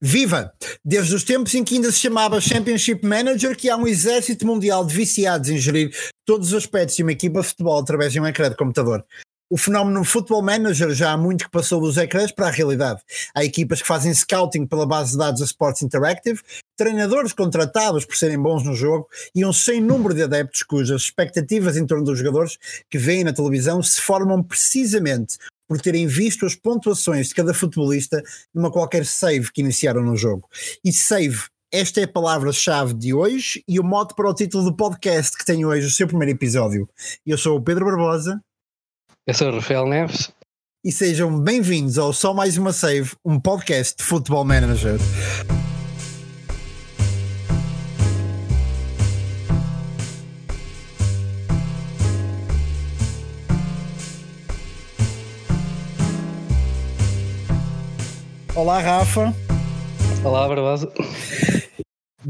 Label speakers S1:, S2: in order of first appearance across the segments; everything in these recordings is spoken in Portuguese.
S1: Viva! Desde os tempos em que ainda se chamava Championship Manager, que há um exército mundial de viciados em gerir todos os aspectos de uma equipa de futebol através de um ecrã de computador. O fenómeno Football Manager já há muito que passou dos ecrãs para a realidade. Há equipas que fazem scouting pela base de dados da Sports Interactive, treinadores contratados por serem bons no jogo e um sem número de adeptos cujas expectativas em torno dos jogadores que veem na televisão se formam precisamente por terem visto as pontuações de cada futebolista numa qualquer save que iniciaram no jogo. E save, esta é a palavra-chave de hoje e o mote para o título do podcast que tem hoje o seu primeiro episódio. Eu sou o Pedro Barbosa.
S2: Eu sou o Rafael Neves.
S1: E sejam bem-vindos ao Só Mais Uma Save, um podcast de Football Manager. Olá, Rafa.
S2: Olá, Barbosa.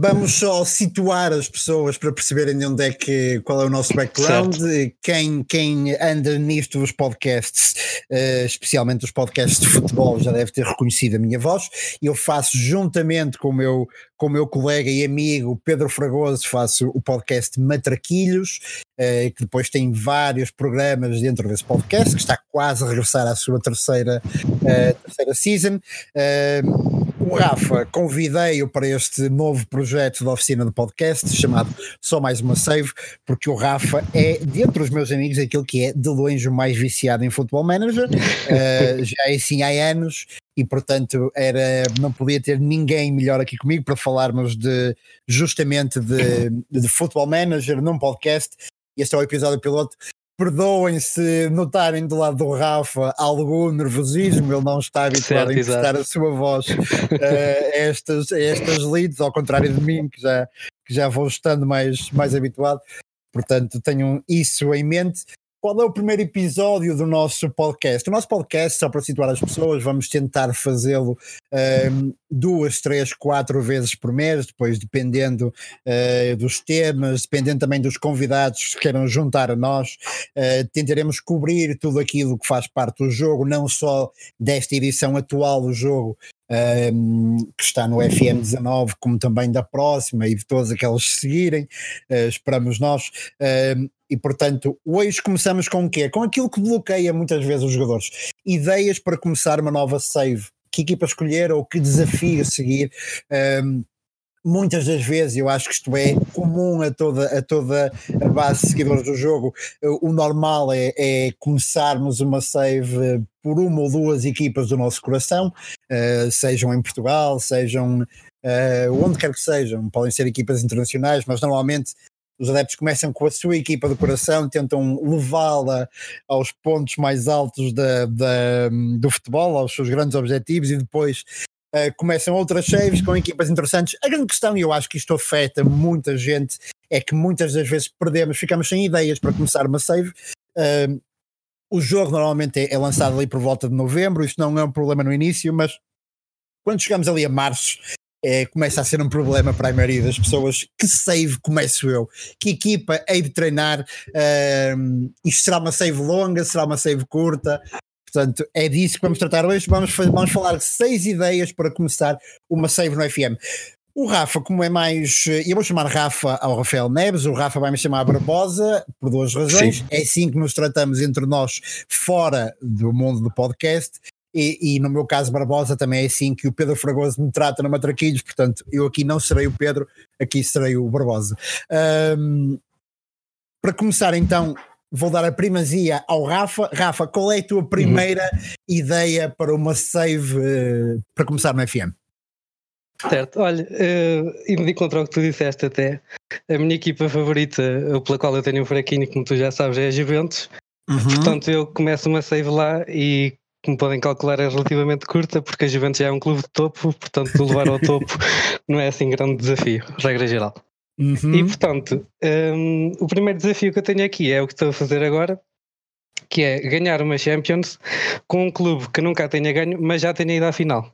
S1: Vamos só situar as pessoas para perceberem de onde é que, qual é o nosso background, quem, quem anda nisto dos podcasts, uh, especialmente os podcasts de futebol, já deve ter reconhecido a minha voz. Eu faço juntamente com o meu, com o meu colega e amigo Pedro Fragoso, faço o podcast Matraquilhos, uh, que depois tem vários programas dentro desse podcast, que está quase a regressar à sua terceira, uh, terceira season. O Rafa, convidei-o para este novo projeto da oficina de podcast chamado Só Mais Uma Save, porque o Rafa é, dentre os meus amigos, aquele que é de longe o mais viciado em Football Manager, já é assim há anos, e portanto era, não podia ter ninguém melhor aqui comigo para falarmos de justamente de, de Football Manager num podcast. Este é o episódio piloto. Perdoem se notarem do lado do Rafa algum nervosismo, ele não está habituado certo, a emprestar a sua voz uh, a, estas, a estas leads, ao contrário de mim, que já, que já vou estando mais, mais habituado. Portanto, tenham isso em mente. Qual é o primeiro episódio do nosso podcast? O nosso podcast, só para situar as pessoas, vamos tentar fazê-lo um, duas, três, quatro vezes por mês, depois dependendo uh, dos temas, dependendo também dos convidados que queiram juntar a nós, uh, tentaremos cobrir tudo aquilo que faz parte do jogo, não só desta edição atual do jogo, que está no FM 19, como também da próxima e de todas aquelas que seguirem, uh, esperamos nós. E portanto, hoje começamos com o quê? Com aquilo que bloqueia muitas vezes os jogadores. Ideias para começar uma nova save. Que equipa escolher ou que desafio seguir. Muitas das vezes, eu acho que isto é comum a toda a, toda a base de seguidores do jogo, o normal é, é começarmos uma save por uma ou duas equipas do nosso coração, uh, sejam em Portugal, sejam uh, onde quer que sejam, podem ser equipas internacionais, mas normalmente os adeptos começam com a sua equipa do coração, tentam levá-la aos pontos mais altos da, da, do futebol, aos seus grandes objetivos, e depois uh, começam outras saves com equipas interessantes. A grande questão, e eu acho que isto afeta muita gente, é que muitas das vezes perdemos, ficamos sem ideias para começar uma save. Uh, o jogo normalmente é, é lançado ali por volta de novembro, isto não é um problema no início, mas quando chegamos ali a março, é, começa a ser um problema para a maioria das pessoas. Que save começo eu? Que equipa hei de treinar? Uh, isto será uma save longa? Será uma save curta? Portanto, é disso que vamos tratar hoje. Vamos, vamos falar de seis ideias para começar uma save no FM. O Rafa, como é mais. Eu vou chamar Rafa ao Rafael Neves, o Rafa vai me chamar Barbosa, por duas razões. Sim. É assim que nos tratamos entre nós, fora do mundo do podcast. E, e, no meu caso, Barbosa também é assim que o Pedro Fragoso me trata no Matraquilhos, portanto, eu aqui não serei o Pedro, aqui serei o Barbosa. Um, para começar, então, vou dar a primazia ao Rafa. Rafa, qual é a tua primeira uhum. ideia para uma save uh, para começar no FM?
S2: Certo, olha, uh, indo de encontro ao que tu disseste até, a minha equipa favorita, pela qual eu tenho um fraquinho, como tu já sabes, é a Juventus. Uhum. Portanto, eu começo uma save lá e como podem calcular, é relativamente curta, porque a Juventus já é um clube de topo, portanto, levar ao topo não é assim grande desafio, regra geral. Uhum. E portanto, um, o primeiro desafio que eu tenho aqui é o que estou a fazer agora, que é ganhar uma Champions com um clube que nunca tenha ganho, mas já tenha ido à final.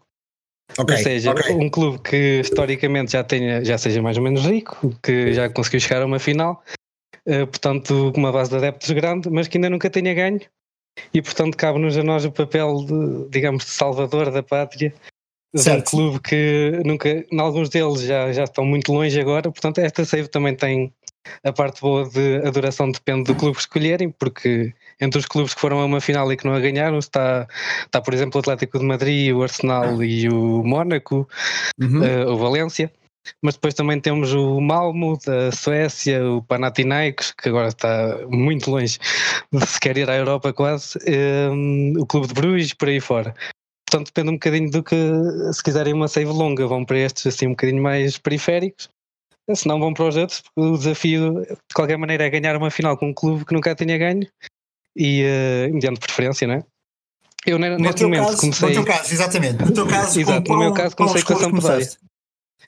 S2: Okay, Ou seja, okay. um clube que historicamente já tenha, já seja mais ou menos rico, que já conseguiu chegar a uma final, uh, portanto, com uma base de adeptos grande, mas que ainda nunca tenha ganho e portanto cabe-nos a nós o papel de, digamos, de salvador da pátria de um clube que nunca, em alguns deles já, já estão muito longe agora, portanto esta save também tem a parte boa de a duração depende do clube que escolherem, porque entre os clubes que foram a uma final e que não a ganharam está, está por exemplo o Atlético de Madrid, o Arsenal e o Mónaco, uhum. uh, o Valência. Mas depois também temos o Malmo da Suécia, o Panathinaikos, que agora está muito longe de sequer ir à Europa quase, um, o Clube de Bruges, por aí fora. Portanto, depende um bocadinho do que, se quiserem uma save longa, vão para estes assim um bocadinho mais periféricos se não vão para os outros, porque o desafio de qualquer maneira é ganhar uma final com um clube que nunca tinha ganho e uh, mediante preferência, não é?
S1: Eu no neste momento caso, comecei. No teu caso, exatamente. No teu caso,
S2: Exato, no meu caso comecei com a Sampdoria.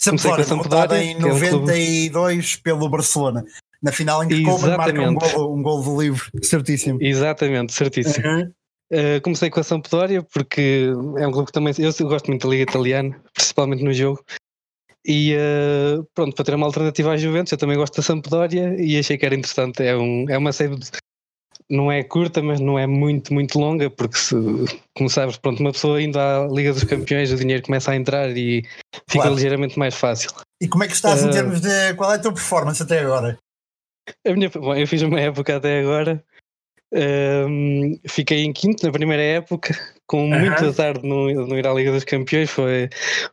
S1: Comecei com a Sampdoria em 92 é pelo Barcelona. Na final em que Koeman marca um gol, um gol de livre, certíssimo.
S2: Exatamente, certíssimo. Uhum. Uh, comecei com a Sampdoria porque é um clube que também eu gosto muito da Liga Italiana, principalmente no jogo, e uh, pronto, para ter uma alternativa à Juventus, eu também gosto da Sampdoria e achei que era interessante. É, um, é uma save, não é curta, mas não é muito, muito longa, porque se, como sabes, pronto, uma pessoa indo à Liga dos Campeões, o dinheiro começa a entrar e fica claro. ligeiramente mais fácil.
S1: E como é que estás uh, em eh, termos de. Qual é a tua performance até agora?
S2: A minha, bom, eu fiz uma época até agora um, fiquei em quinto na primeira época, com muito azar de não, não, ir à Liga dos Campeões. Foi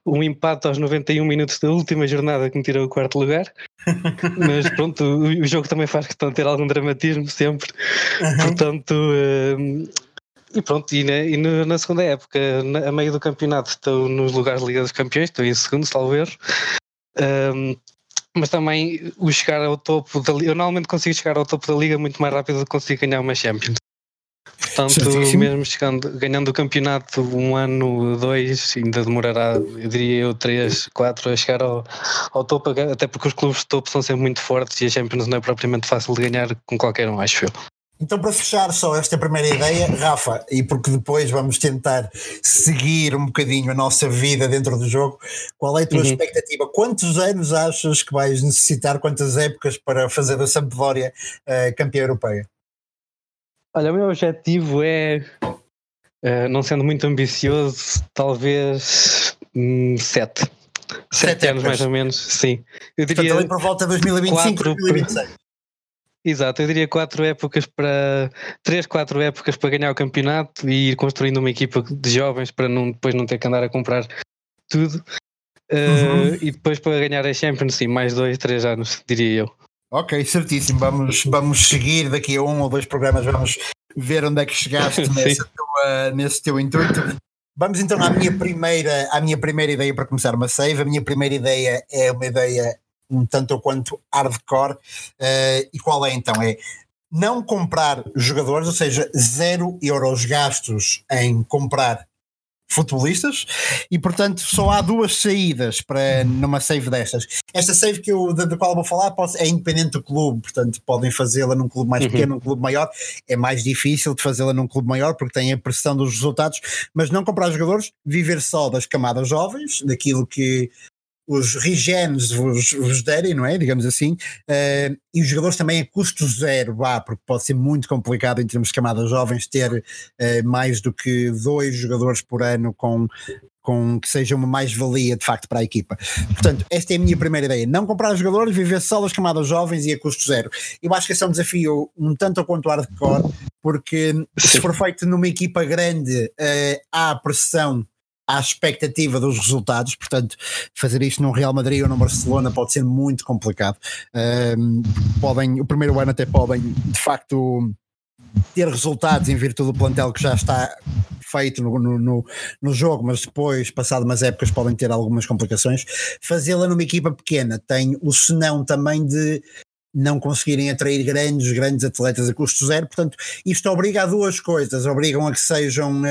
S2: um empate aos 91 minutos da última jornada que me tirou o quarto lugar. Mas pronto, o, o jogo também faz questão de ter algum dramatismo sempre. Portanto. Um, e pronto, e, na, e na, segunda época, na, a meio do campeonato, estou nos lugares da Liga dos Campeões, estou em segundo, salvo erro. Um, mas também o chegar ao topo da liga, eu normalmente consigo chegar ao topo da liga muito mais rápido do que consigo ganhar uma Champions. Portanto, mesmo chegando, ganhando o campeonato um ano, dois, ainda demorará, eu diria eu, três, quatro a chegar ao, ao topo, até porque os clubes de topo são sempre muito fortes e a Champions não é propriamente fácil de ganhar com qualquer um, acho eu.
S1: Então, para fechar só esta primeira ideia, Rafa, e porque depois vamos tentar seguir um bocadinho a nossa vida dentro do jogo, qual é a tua uhum. expectativa? Quantos anos achas que vais necessitar, quantas épocas para fazer da Sampdoria uh, campeã europeia?
S2: Olha, o meu objetivo é, uh, não sendo muito ambicioso, talvez um, sete. Sete, sete anos mais ou menos, sim.
S1: Eu diria Portanto, ali por volta de 2025, 2026.
S2: Exato, eu diria quatro épocas para três, quatro épocas para ganhar o campeonato e ir construindo uma equipa de jovens para não, depois não ter que andar a comprar tudo. Uh, E depois para ganhar a Champions, sim, mais dois, três anos, diria eu.
S1: Ok, certíssimo. Vamos, vamos seguir daqui a um ou dois programas, vamos ver onde é que chegaste nesse, tua, nesse teu intuito. Vamos então à minha primeira, à minha primeira ideia para começar uma save. A minha primeira ideia é uma ideia um tanto ou quanto hardcore. Uh, e qual é então? É não comprar jogadores, ou seja, zero euros gastos em comprar futebolistas e portanto só há duas saídas para numa save destas. Esta save que eu, da, qual eu vou falar pode, é independente do clube, portanto podem fazê-la num clube mais uhum. pequeno, num clube maior. É mais difícil de fazê-la num clube maior porque tem a pressão dos resultados, mas não comprar jogadores, viver só das camadas jovens, daquilo que os regenes vos, vos derem, não é? Digamos assim, uh, e os jogadores também a custo zero, vá, porque pode ser muito complicado em termos de camadas jovens ter uh, mais do que dois jogadores por ano com, com que seja uma mais-valia de facto para a equipa. Portanto, esta é a minha primeira ideia: não comprar jogadores, viver só das camadas jovens e a custo zero. Eu acho que esse é um desafio um tanto quanto hardcore, porque se for feito numa equipa grande, uh, há pressão à expectativa dos resultados, portanto, fazer isto num Real Madrid ou num Barcelona pode ser muito complicado. Um, podem, o primeiro ano até podem, de facto, ter resultados em virtude do plantel que já está feito no, no, no, jogo, mas depois, passado umas épocas, podem ter algumas complicações. Fazê-la numa equipa pequena tem o senão também de não conseguirem atrair grandes, grandes atletas a custo zero, portanto, isto obriga a duas coisas, obrigam a que sejam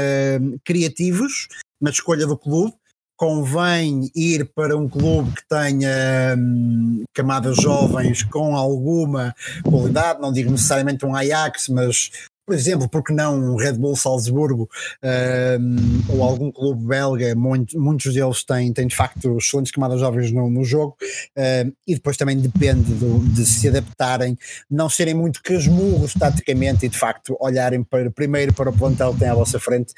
S1: criativos na escolha do clube. Convém ir para um clube que tenha hum, camadas jovens com alguma qualidade, não digo necessariamente um Ajax, mas por exemplo, porque não um Red Bull Salzburgo um, ou algum clube belga, muito, muitos deles têm, têm de facto excelentes camadas jovens no, no jogo um, e depois também depende do, de se adaptarem, não serem muito casmurros taticamente e de facto olharem para, primeiro para o plantel que tem à vossa frente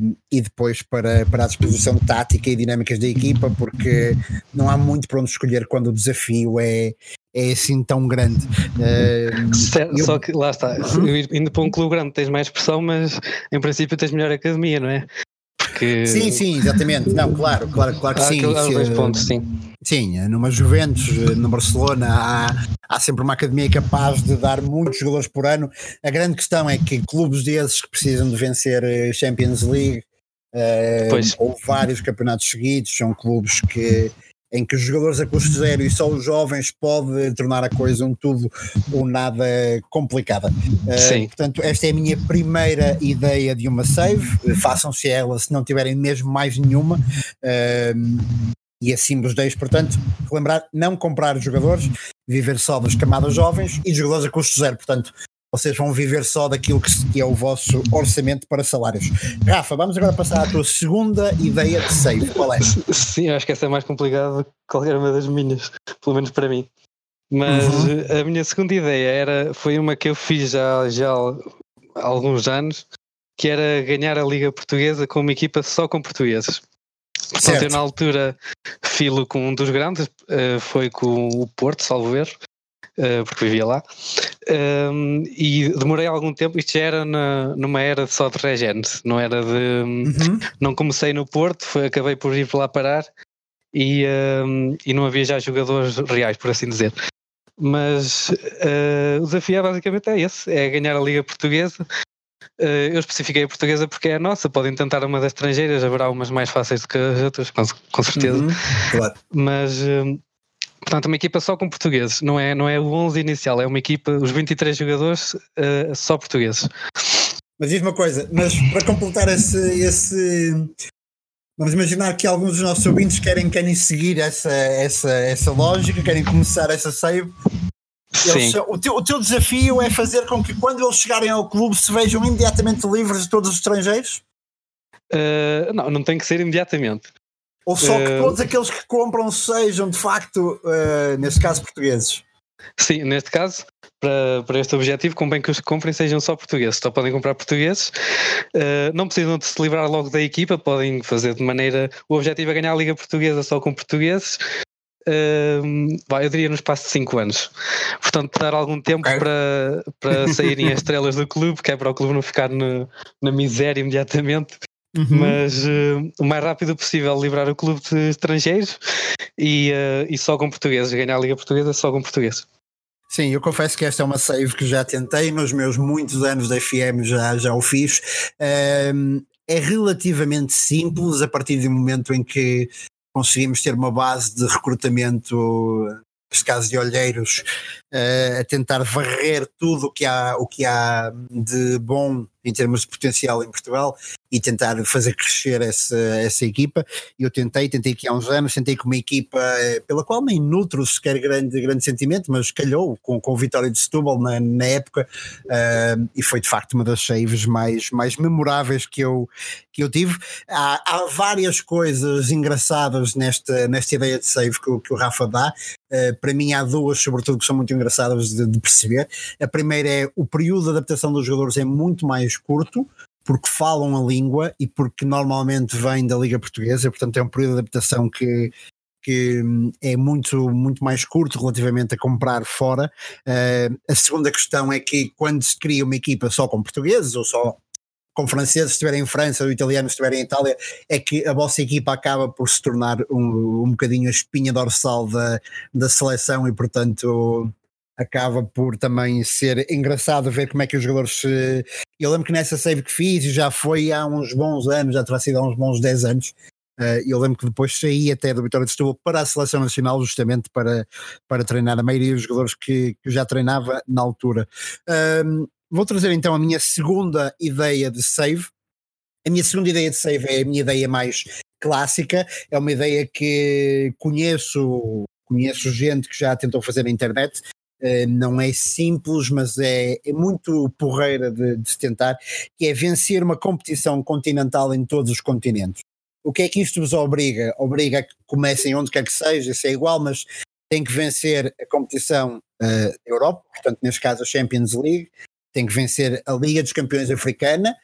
S1: um, e depois para, para a disposição tática e dinâmicas da equipa, porque não há muito para onde escolher quando o desafio é, é assim tão grande. Uh,
S2: certo, eu... Só que lá está, uhum. indo para um clube grande tens mais pressão, mas em princípio tás melhor academia, não é?
S1: Porque... Sim, sim, exatamente. Não, claro, claro, claro que há sim.
S2: Há dois pontos, sim.
S1: Sim, numa Juventus, no Barcelona, há, há sempre uma academia capaz de dar muitos jogadores por ano. A grande questão é que clubes desses que precisam de vencer eh, Champions League uh, ou vários campeonatos seguidos, são clubes que em que os jogadores a custo zero e só os jovens pode tornar a coisa um tudo ou nada complicada.
S2: Eh, Sim.
S1: Uh, portanto, esta é a minha primeira ideia de uma save. Façam-se ela se não tiverem mesmo mais nenhuma. Uh, e assim vos deixo, portanto, lembrar, não comprar jogadores, viver só das camadas jovens e jogadores a custo zero. Portanto, vocês vão viver só daquilo que, é o vosso orçamento para salários. Rafa, vamos agora passar à tua segunda ideia de save. Qual é?
S2: Sim, acho que essa é mais complicada que qualquer uma das minhas, pelo menos para mim. Mas uhum. a minha segunda ideia era, foi uma que eu fiz já, já há alguns anos, que era ganhar a Liga Portuguesa com uma equipa só com portugueses. Portanto, eu na altura filo com um dos grandes, eh, foi com o Porto, salvo erro, porque vivia lá, um, e demorei algum tempo, isto já era na, numa era só de regente, não era de. Uhum. Não comecei no Porto, foi, acabei por ir lá parar e, um, e não havia já jogadores reais, por assim dizer. Mas uh, o desafio é basicamente é esse: é ganhar a Liga Portuguesa. Uh, eu especifiquei a portuguesa porque é a nossa, podem tentar uma das estrangeiras, haverá umas mais fáceis do que as outras, com, com certeza. Uhum, claro. Mas uh, Portanto, uma equipa só com portugueses, não é, não é o 11 inicial, é uma equipa, os 23 jogadores uh, só portugueses.
S1: Mas diz uma coisa, mas para completar esse, esse. Vamos imaginar que alguns dos nossos ouvintes querem, querem seguir essa, essa, essa lógica, querem começar essa save. Eles, o, teu, o teu desafio é fazer com que quando eles chegarem ao clube se vejam imediatamente livres de todos os estrangeiros?
S2: Uh, não, não tem que ser imediatamente.
S1: Ou só que uh... todos aqueles que compram sejam de facto, uh, neste caso, portugueses?
S2: Sim, neste caso, para, para este objetivo, convém que os que comprem sejam só portugueses. Só podem comprar portugueses. Uh, não precisam de se livrar logo da equipa, podem fazer de maneira. O objetivo é ganhar a Liga Portuguesa só com portugueses. Uh, vai, eu diria no espaço de 5 anos. Portanto, dar algum tempo okay. para, para saírem as estrelas do clube, que é para o clube não ficar no, na miséria imediatamente Uhum. Mas uh, o mais rápido possível livrar o clube de estrangeiros e, uh, e só com portugueses, ganhar a Liga Portuguesa só com portugueses.
S1: Sim, eu confesso que esta é uma save que já tentei nos meus muitos anos da FM, já, já o fiz. Um, é relativamente simples a partir do momento em que conseguimos ter uma base de recrutamento, neste caso de olheiros, uh, a tentar varrer tudo o que há, o que há de bom em termos de potencial em Portugal e tentar fazer crescer essa, essa equipa. Eu tentei, tentei aqui há uns anos, tentei com uma equipa eh, pela qual nem nutro sequer grande, grande sentimento, mas calhou com, com o Vitória de Setúbal na, na época uh, e foi de facto uma das saves mais, mais memoráveis que eu, que eu tive. Há, há várias coisas engraçadas nesta, nesta ideia de save que, que o Rafa dá. Uh, para mim há duas, sobretudo, que são muito engraçadas de, de perceber. A primeira é o período de adaptação dos jogadores é muito mais curto, porque falam a língua e porque normalmente vêm da Liga Portuguesa, portanto é um período de adaptação que, que hum, é muito, muito mais curto relativamente a comprar fora. Uh, a segunda questão é que quando se cria uma equipa só com portugueses ou só com franceses, se estiverem em França ou italianos, se estiverem em Itália, é que a vossa equipa acaba por se tornar um, um bocadinho a espinha dorsal da, da seleção e, portanto, acaba por também ser engraçado ver como é que os jogadores se. Eu lembro que nessa save que fiz, já foi há uns bons anos, já terá sido há uns bons 10 anos. Uh, eu lembro que depois saí até do Vitória de Setúbal para a Seleção Nacional, justamente para, para treinar a maioria dos jogadores que, que já treinava na altura. Uh, vou trazer então a minha segunda ideia de save. A minha segunda ideia de save é a minha ideia mais clássica, é uma ideia que conheço conheço gente que já tentou fazer na internet não é simples, mas é, é muito porreira de, de se tentar, que é vencer uma competição continental em todos os continentes. O que é que isto vos obriga? Obriga a que comecem onde quer que seja, isso é igual, mas tem que vencer a competição uh, Europa, portanto, neste caso a Champions League, tem que vencer a Liga dos Campeões Africana.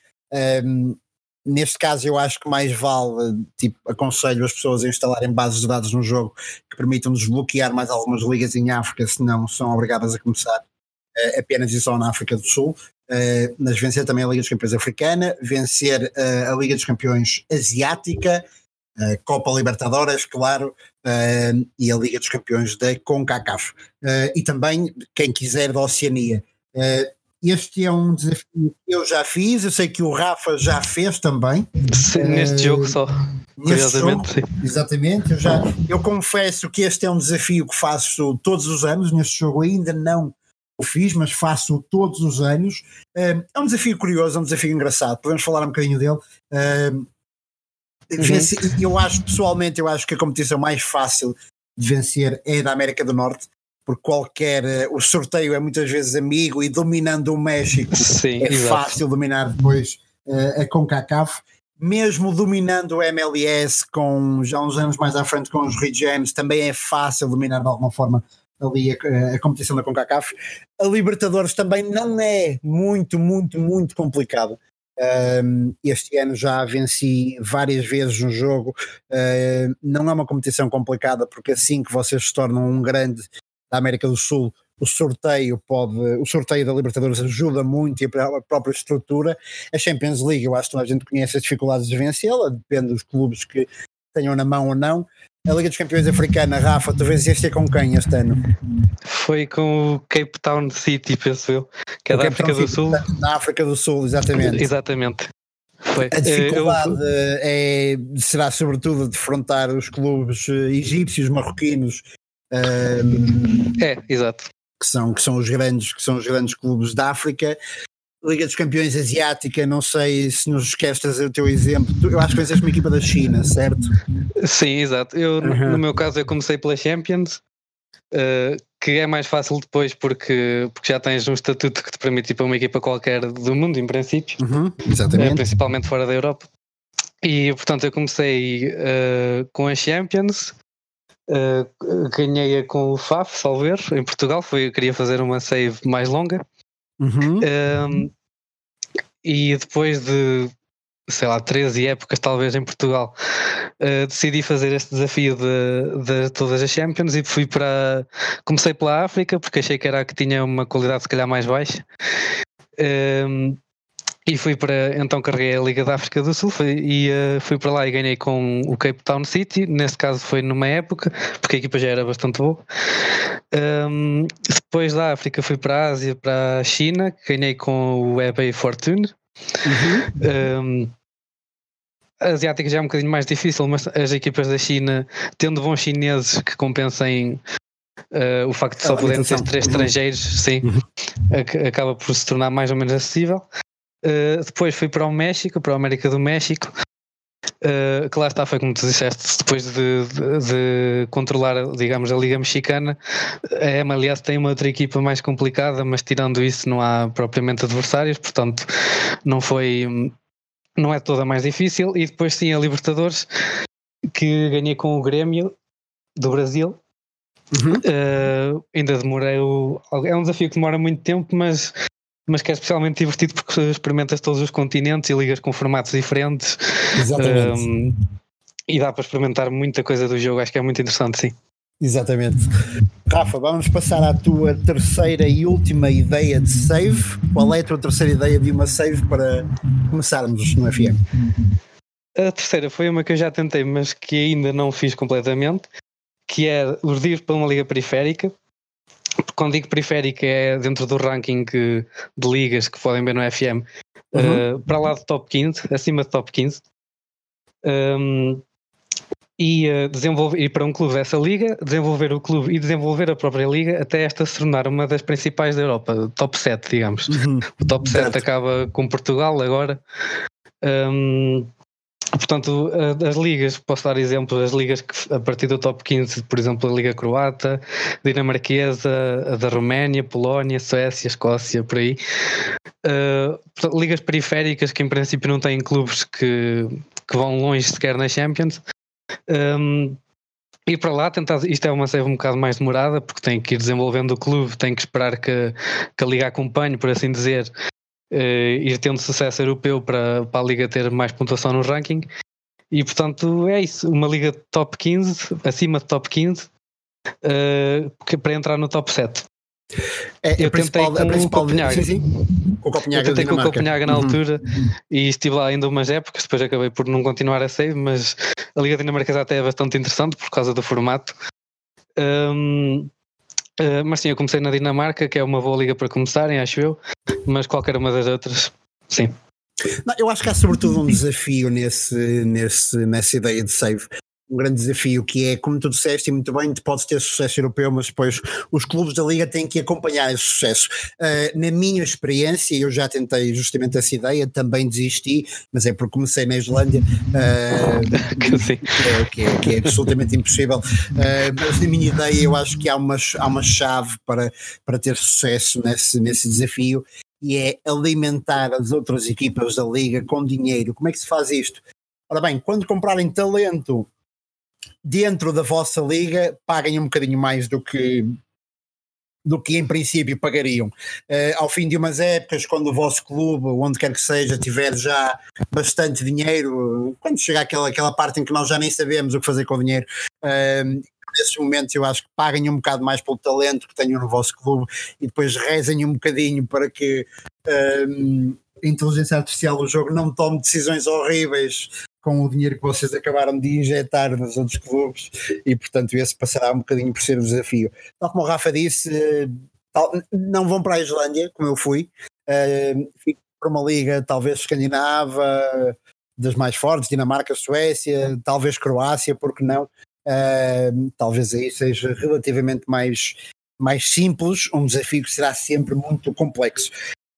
S1: Um, neste caso, eu acho que mais vale, tipo, aconselho as pessoas a instalarem bases de dados no jogo que permitam desbloquear mais algumas ligas em África, senão são obrigadas a começar uh, apenas e só na África do Sul. Uh, mas vencer também a Liga dos Campeões Africana, vencer uh, a Liga dos Campeões Asiática, a Copa Libertadores, claro, uh, e a Liga dos Campeões da CONCACAF. Uh, e também, quem quiser, da Oceania. Uh, este é um desafio que eu já fiz, eu sei que o Rafa já fez também.
S2: Sim, neste jogo só. Curiosamente,
S1: jogo, exatamente. Eu, já, eu confesso que este é um desafio que faço todos os anos. Neste jogo ainda não o fiz, mas faço todos os anos. É um desafio curioso, é um desafio engraçado. Podemos falar um bocadinho dele. Uhum. Eu acho, pessoalmente, eu acho que a competição mais fácil de vencer é da América do Norte, porque qualquer. Eh, o sorteio é muitas vezes amigo e dominando o México Sim, é exato. fácil dominar depois uh, a CONCACAF. Mesmo dominando o MLS com já uns anos mais à frente com os Regens, também é fácil dominar de alguma forma ali a, a, competição da CONCACAF. A Libertadores também não é muito, muito, muito complicado. Um, este ano já venci várias vezes um jogo. Uh, não é uma competição complicada, porque assim que vocês se tornam um grande da América do Sul, o sorteio pode, o sorteio da Libertadores ajuda muito e a própria estrutura. A Champions League, eu acho que a gente conhece as dificuldades de vencê-la, depende dos clubes que tenham na mão ou não. A Liga dos Campeões Africana, Rafa, tu venceste com quem este ano?
S2: Foi com o Cape Town City, penso eu, que é da África do Sul.
S1: Da África do Sul, exatamente.
S2: Exatamente.
S1: Foi. A dificuldade eu... é, será sobretudo defrontar os clubes eh, egípcios, marroquinos.
S2: Um, é, exato.
S1: Que são, que são os grandes que são os grandes clubes da África Liga dos Campeões Asiática, não sei se nos queres trazer o teu exemplo. Eu acho que conheces uma equipa da China, certo?
S2: Sim, exato. Eu, uhum. no meu caso, eu comecei pela Champions, uh, que é mais fácil depois porque, porque já tens um estatuto que te permite ir para uma equipa qualquer do mundo, em princípio.
S1: Uhum, exatamente. Uh,
S2: principalmente fora da Europa. E portanto, eu comecei uh, com a Champions. Ganhei-a com o FAF, Salver, em Portugal. Foi, eu queria fazer uma save mais longa.
S1: Uhum. Um,
S2: e depois de, sei lá, 13 épocas talvez em Portugal, uh, decidi fazer este desafio de, de, todas as Champions e fui para. Comecei pela África porque achei que era a que tinha uma qualidade se calhar mais baixa. Um, e fui para, então carreguei a Liga da África do Sul fui, e uh, fui para lá e ganhei com o Cape Town City. Nesse caso foi numa época, porque a equipa já era bastante boa. Um, depois da África fui para a Ásia, para a China, ganhei com o Ebay Fortune. Uhum. Um, a Asiática já é um bocadinho mais difícil, mas as equipas da China, tendo bons chineses que compensem uh, o facto de só poderem ter três uhum. estrangeiros, sim, uhum. acaba por se tornar mais ou menos acessível. Uh, depois fui para o México, para a América do México. Uh, que lá está, foi como tu disseste, depois de, de, de, controlar, digamos, a Liga Mexicana, a MLS tem uma outra equipa mais complicada, mas tirando isso não há propriamente adversários, portanto não foi, não é toda mais difícil. E depois sim a Libertadores, que ganhei com o Grêmio do Brasil. Uhum. Uh, ainda demorei, o, é um desafio que demora muito tempo, mas mas que é especialmente divertido porque experimentas todos os continentes e ligas com formatos diferentes.
S1: Exatamente. Um,
S2: e dá para experimentar muita coisa do jogo, acho que é muito interessante, sim.
S1: Exatamente. Rafa, vamos passar à tua terceira e última ideia de save. Qual é a tua terceira ideia de uma save para começarmos no FM?
S2: A terceira foi uma que eu já tentei, mas que ainda não fiz completamente, que é urdir para uma liga periférica, quando digo periférica é dentro do ranking de ligas que podem ver no FM, uhum. uh, para lá do top 15, acima do top 15. Um, e uh, desenvolver ir para um clube dessa liga, desenvolver o clube e desenvolver a própria liga até esta se tornar uma das principais da Europa, top 7, digamos. Uhum. O top 7 acaba com Portugal agora. Um, Portanto, as ligas, posso dar exemplos, as ligas que a partir do top 15, por exemplo, a Liga Croata, Dinamarquesa, a da Roménia, Polónia, Suécia, Escócia, por aí. Uh, portanto, ligas periféricas que em princípio não têm clubes que, que vão longe sequer na Champions. Um, e para lá tentar, isto é uma save um bocado mais demorada porque tem que ir desenvolvendo o clube, tem que esperar que, que a liga acompanhe, por assim dizer, ir tendo sucesso europeu para, para a liga ter mais pontuação no ranking. E portanto é isso, uma liga top 15, acima de top 15, uh, eh, para entrar no top 7.
S1: É, eu tentei com a principal, o Copenhaga. Sim, sim.
S2: Com o Copenhaga eu tentei com o Copenhaga na uhum. altura e estive lá ainda umas épocas, depois acabei por não continuar a save, mas a Liga Dinamarquesa até é bastante interessante por causa do formato. Um, Uh, mas sim, eu comecei na Dinamarca, que é uma boa liga para começarem, acho eu, mas qualquer uma das outras, sim.
S1: Não, eu acho que há sobretudo um desafio nesse, nesse, nessa ideia de save. Um grande desafio que é, como tu disseste, e muito bem, tu podes ter sucesso europeu, mas depois os clubes da Liga têm que acompanhar esse sucesso. Uh, na minha experiência, eu já tentei justamente essa ideia, também desisti, mas é porque comecei na Islândia, uh, que, é, que, é, que, é, absolutamente impossível. Uh, mas na minha ideia, eu acho que há uma, há uma chave para, para ter sucesso nesse, nesse desafio e é alimentar as outras equipas da liga com dinheiro. Como é que se faz isto? Ora bem, quando comprarem talento dentro da vossa liga, paguem um bocadinho mais do que do que em princípio pagariam. Uh, ao fim de umas épocas, quando o vosso clube, onde quer que seja, tiver já bastante dinheiro, quando chegar aquela, aquela parte em que nós já nem sabemos o que fazer com o dinheiro, uh, nesses momentos eu acho que paguem um bocado mais pelo talento que tenham no vosso clube e depois rezem um bocadinho para que a inteligência artificial do jogo não tome decisões horríveis com o dinheiro que vocês acabaram de injetar nos outros clubes e portanto esse passará um bocadinho por ser um desafio. Tal como o Rafa disse, não vão para a Islândia, como eu fui, uh, fico para uma liga talvez escandinava, das mais fortes, Dinamarca, Suécia, talvez Croácia, porque não? Uh, talvez aí seja relativamente mais, mais simples, um desafio que será sempre muito complexo.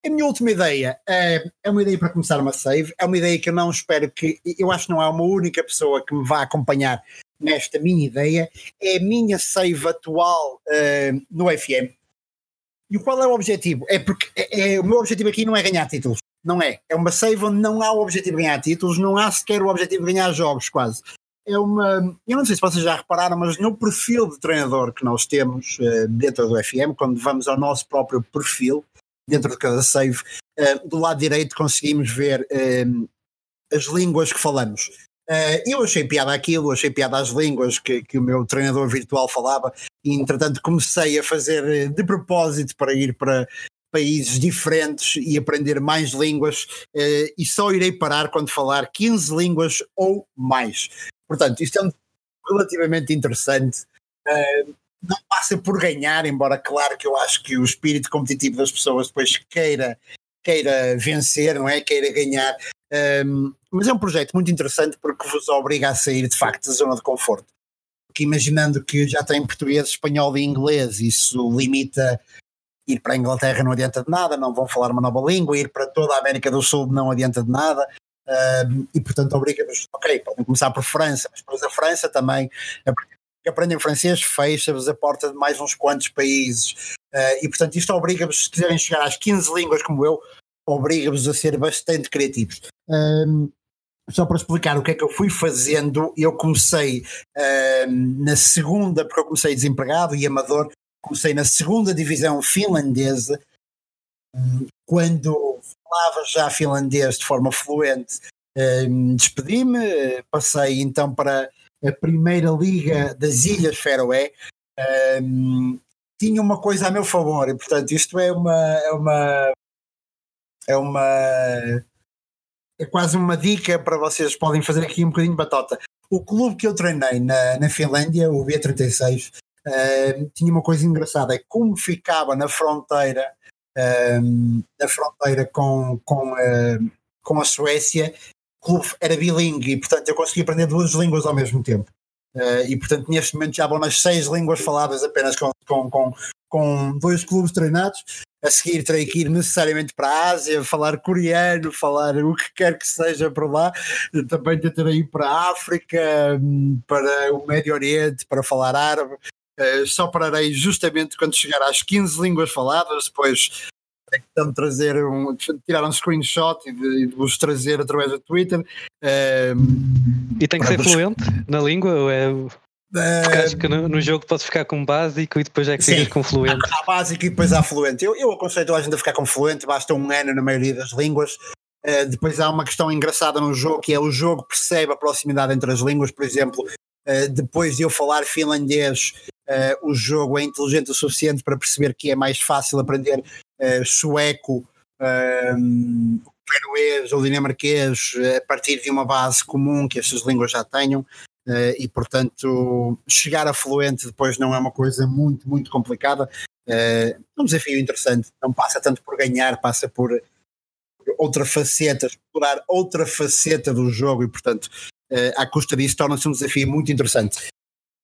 S1: A minha última ideia é, é uma ideia para começar uma save, é uma ideia que eu não espero que, eu acho que não há uma única pessoa que me vá acompanhar nesta minha ideia, é a minha save atual uh, no FM. E qual é o objetivo? É porque é, é, o meu objetivo aqui não é ganhar títulos, não é. É uma save onde não há o objetivo de ganhar títulos, não há sequer o objetivo de ganhar jogos, quase é uma. Eu não sei se vocês já repararam, mas no perfil de treinador que nós temos uh, dentro do FM, quando vamos ao nosso próprio perfil, dentro de cada save, uh, do lado direito conseguimos ver uh, as línguas que falamos. eu achei piada aquilo, achei piada às línguas que, que o meu treinador virtual falava, e entretanto comecei a fazer de propósito para ir para, países diferentes e aprender mais línguas, e só irei parar quando falar 15 línguas ou mais. Portanto, isto é um relativamente interessante. Uh, não passa por ganhar, embora claro que eu acho que o espírito competitivo das pessoas depois queira, queira vencer, não é? Queira ganhar. Um, mas é um projeto muito interessante porque vos obriga a sair de facto da zona de conforto. Porque imaginando que já tem português, espanhol e inglês, isso limita ir para a Inglaterra não adianta de nada, não vão falar uma nova língua, ir para toda a América do Sul não adianta de nada, Uh, e portanto obriga-vos, ok, podem começar por França, mas depois a França também, que aprendem francês, fecha-vos a porta de mais uns quantos países. Uh, e portanto isto obriga-vos, se quiserem chegar às 15 línguas como eu, obriga-vos a ser bastante criativos. Um, só para explicar o que é que eu fui fazendo, eu comecei uh, na segunda, porque eu comecei desempregado e amador, comecei na segunda divisão finlandesa, quando falava já finlandês de forma fluente, despedi-me, passei então para a primeira liga das Ilhas Feroé. Um, tinha uma coisa a meu favor, e portanto isto é uma é uma é uma é quase uma dica para vocês podem fazer aqui um bocadinho de batota. O clube que eu treinei na, na Finlândia, o B36, uh, tinha uma coisa engraçada, é como ficava na fronteira um, na fronteira com, com, com a Suécia, clube era bilingue e, portanto, eu consegui aprender duas línguas ao mesmo tempo. Uh, e, portanto, neste momento já vão nas seis línguas faladas apenas com, com, com, com dois clubes treinados. a seguir terei que ir necessariamente para a Ásia, falar coreano, falar o que quer que seja por lá. Também tentarei ir para a África, para o Médio Oriente, para falar árabe. Uh, só pararei justamente quando chegar às 15 línguas faladas, depois então trazer um, tirar um screenshot e de, de vos trazer através do Twitter.
S2: E tem que ser fluente na língua ou é porque acho que no, no, jogo pode ficar com básico e depois é que ficas com fluente.
S1: Há, há, básico e depois há fluente. Eu, eu aconselho a gente a ficar com fluente, basta um ano na maioria das línguas. Uh, depois há uma questão engraçada no jogo que é o jogo percebe a proximidade entre as línguas, por exemplo, uh, depois de eu falar finlandês, uh, o jogo é inteligente o suficiente para perceber que é mais fácil aprender sueco, peruês ou dinamarquês a partir de uma base comum que estas línguas já tenham. E portanto chegar a fluente depois não é uma coisa muito, muito complicada. É um desafio interessante, não passa tanto por ganhar, passa por, outra faceta, explorar outra faceta do jogo e portanto à custa disso torna-se um desafio muito interessante.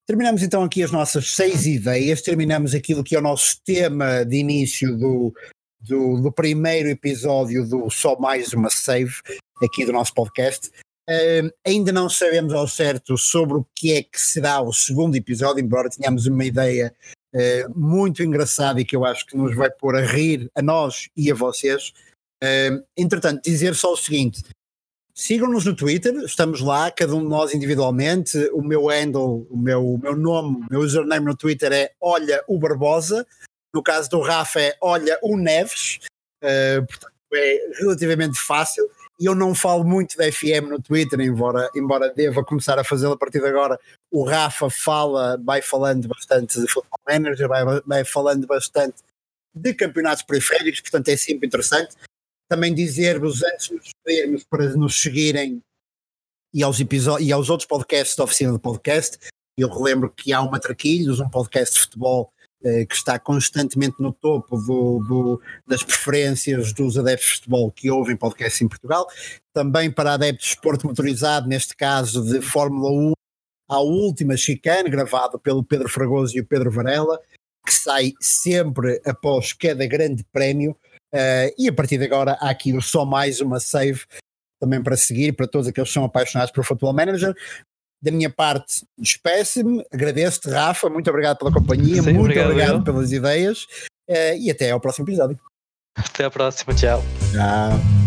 S1: Terminamos então aqui as nossas seis ideias, terminamos aquilo que é o nosso tema de início do, do, do primeiro episódio do Só Mais Uma Save, aqui do nosso podcast. Uh, ainda não sabemos ao certo sobre o que é que será o segundo episódio, embora tenhamos uma ideia uh, muito engraçada e que eu acho que nos vai pôr a rir a nós e a vocês. Uh, entretanto, dizer só o seguinte: sigam-nos no Twitter, estamos lá, cada um de nós individualmente. O meu handle, o meu, o meu nome, o meu username no Twitter é Olha o Barbosa. No caso do Rafa é Olha o Neves. Uh, portanto, é relativamente fácil e eu não falo muito da FM no Twitter, embora, embora deva começar a fazê-lo a partir de agora. O Rafa fala, vai falando bastante de Football Manager, vai, vai falando bastante de campeonatos periféricos, portanto é sempre interessante. Também dizer-vos, antes de nos despedirmos, para nos seguirem e aos, e aos outros podcasts da Oficina do Podcast, eu relembro que há uma Traquilhos, um podcast de futebol eh, que está constantemente no topo do, do, das preferências dos adeptos de futebol que ouvem podcast em Portugal. Também para adeptos de esporte motorizado, neste caso de Fórmula 1, a última chicane, gravado pelo Pedro Fragoso e o Pedro Varela, que sai sempre após cada grande prémio. Uh, e a partir de agora há aqui só mais uma save também para seguir para todos aqueles que são apaixonados por Football Manager. Da minha parte, despeço-me, agradeço-te, Rafa, muito obrigado pela companhia, Sim, muito obrigado, obrigado pelas ideias uh, e até ao próximo episódio.
S2: Até a próxima, tchau.
S1: Tchau.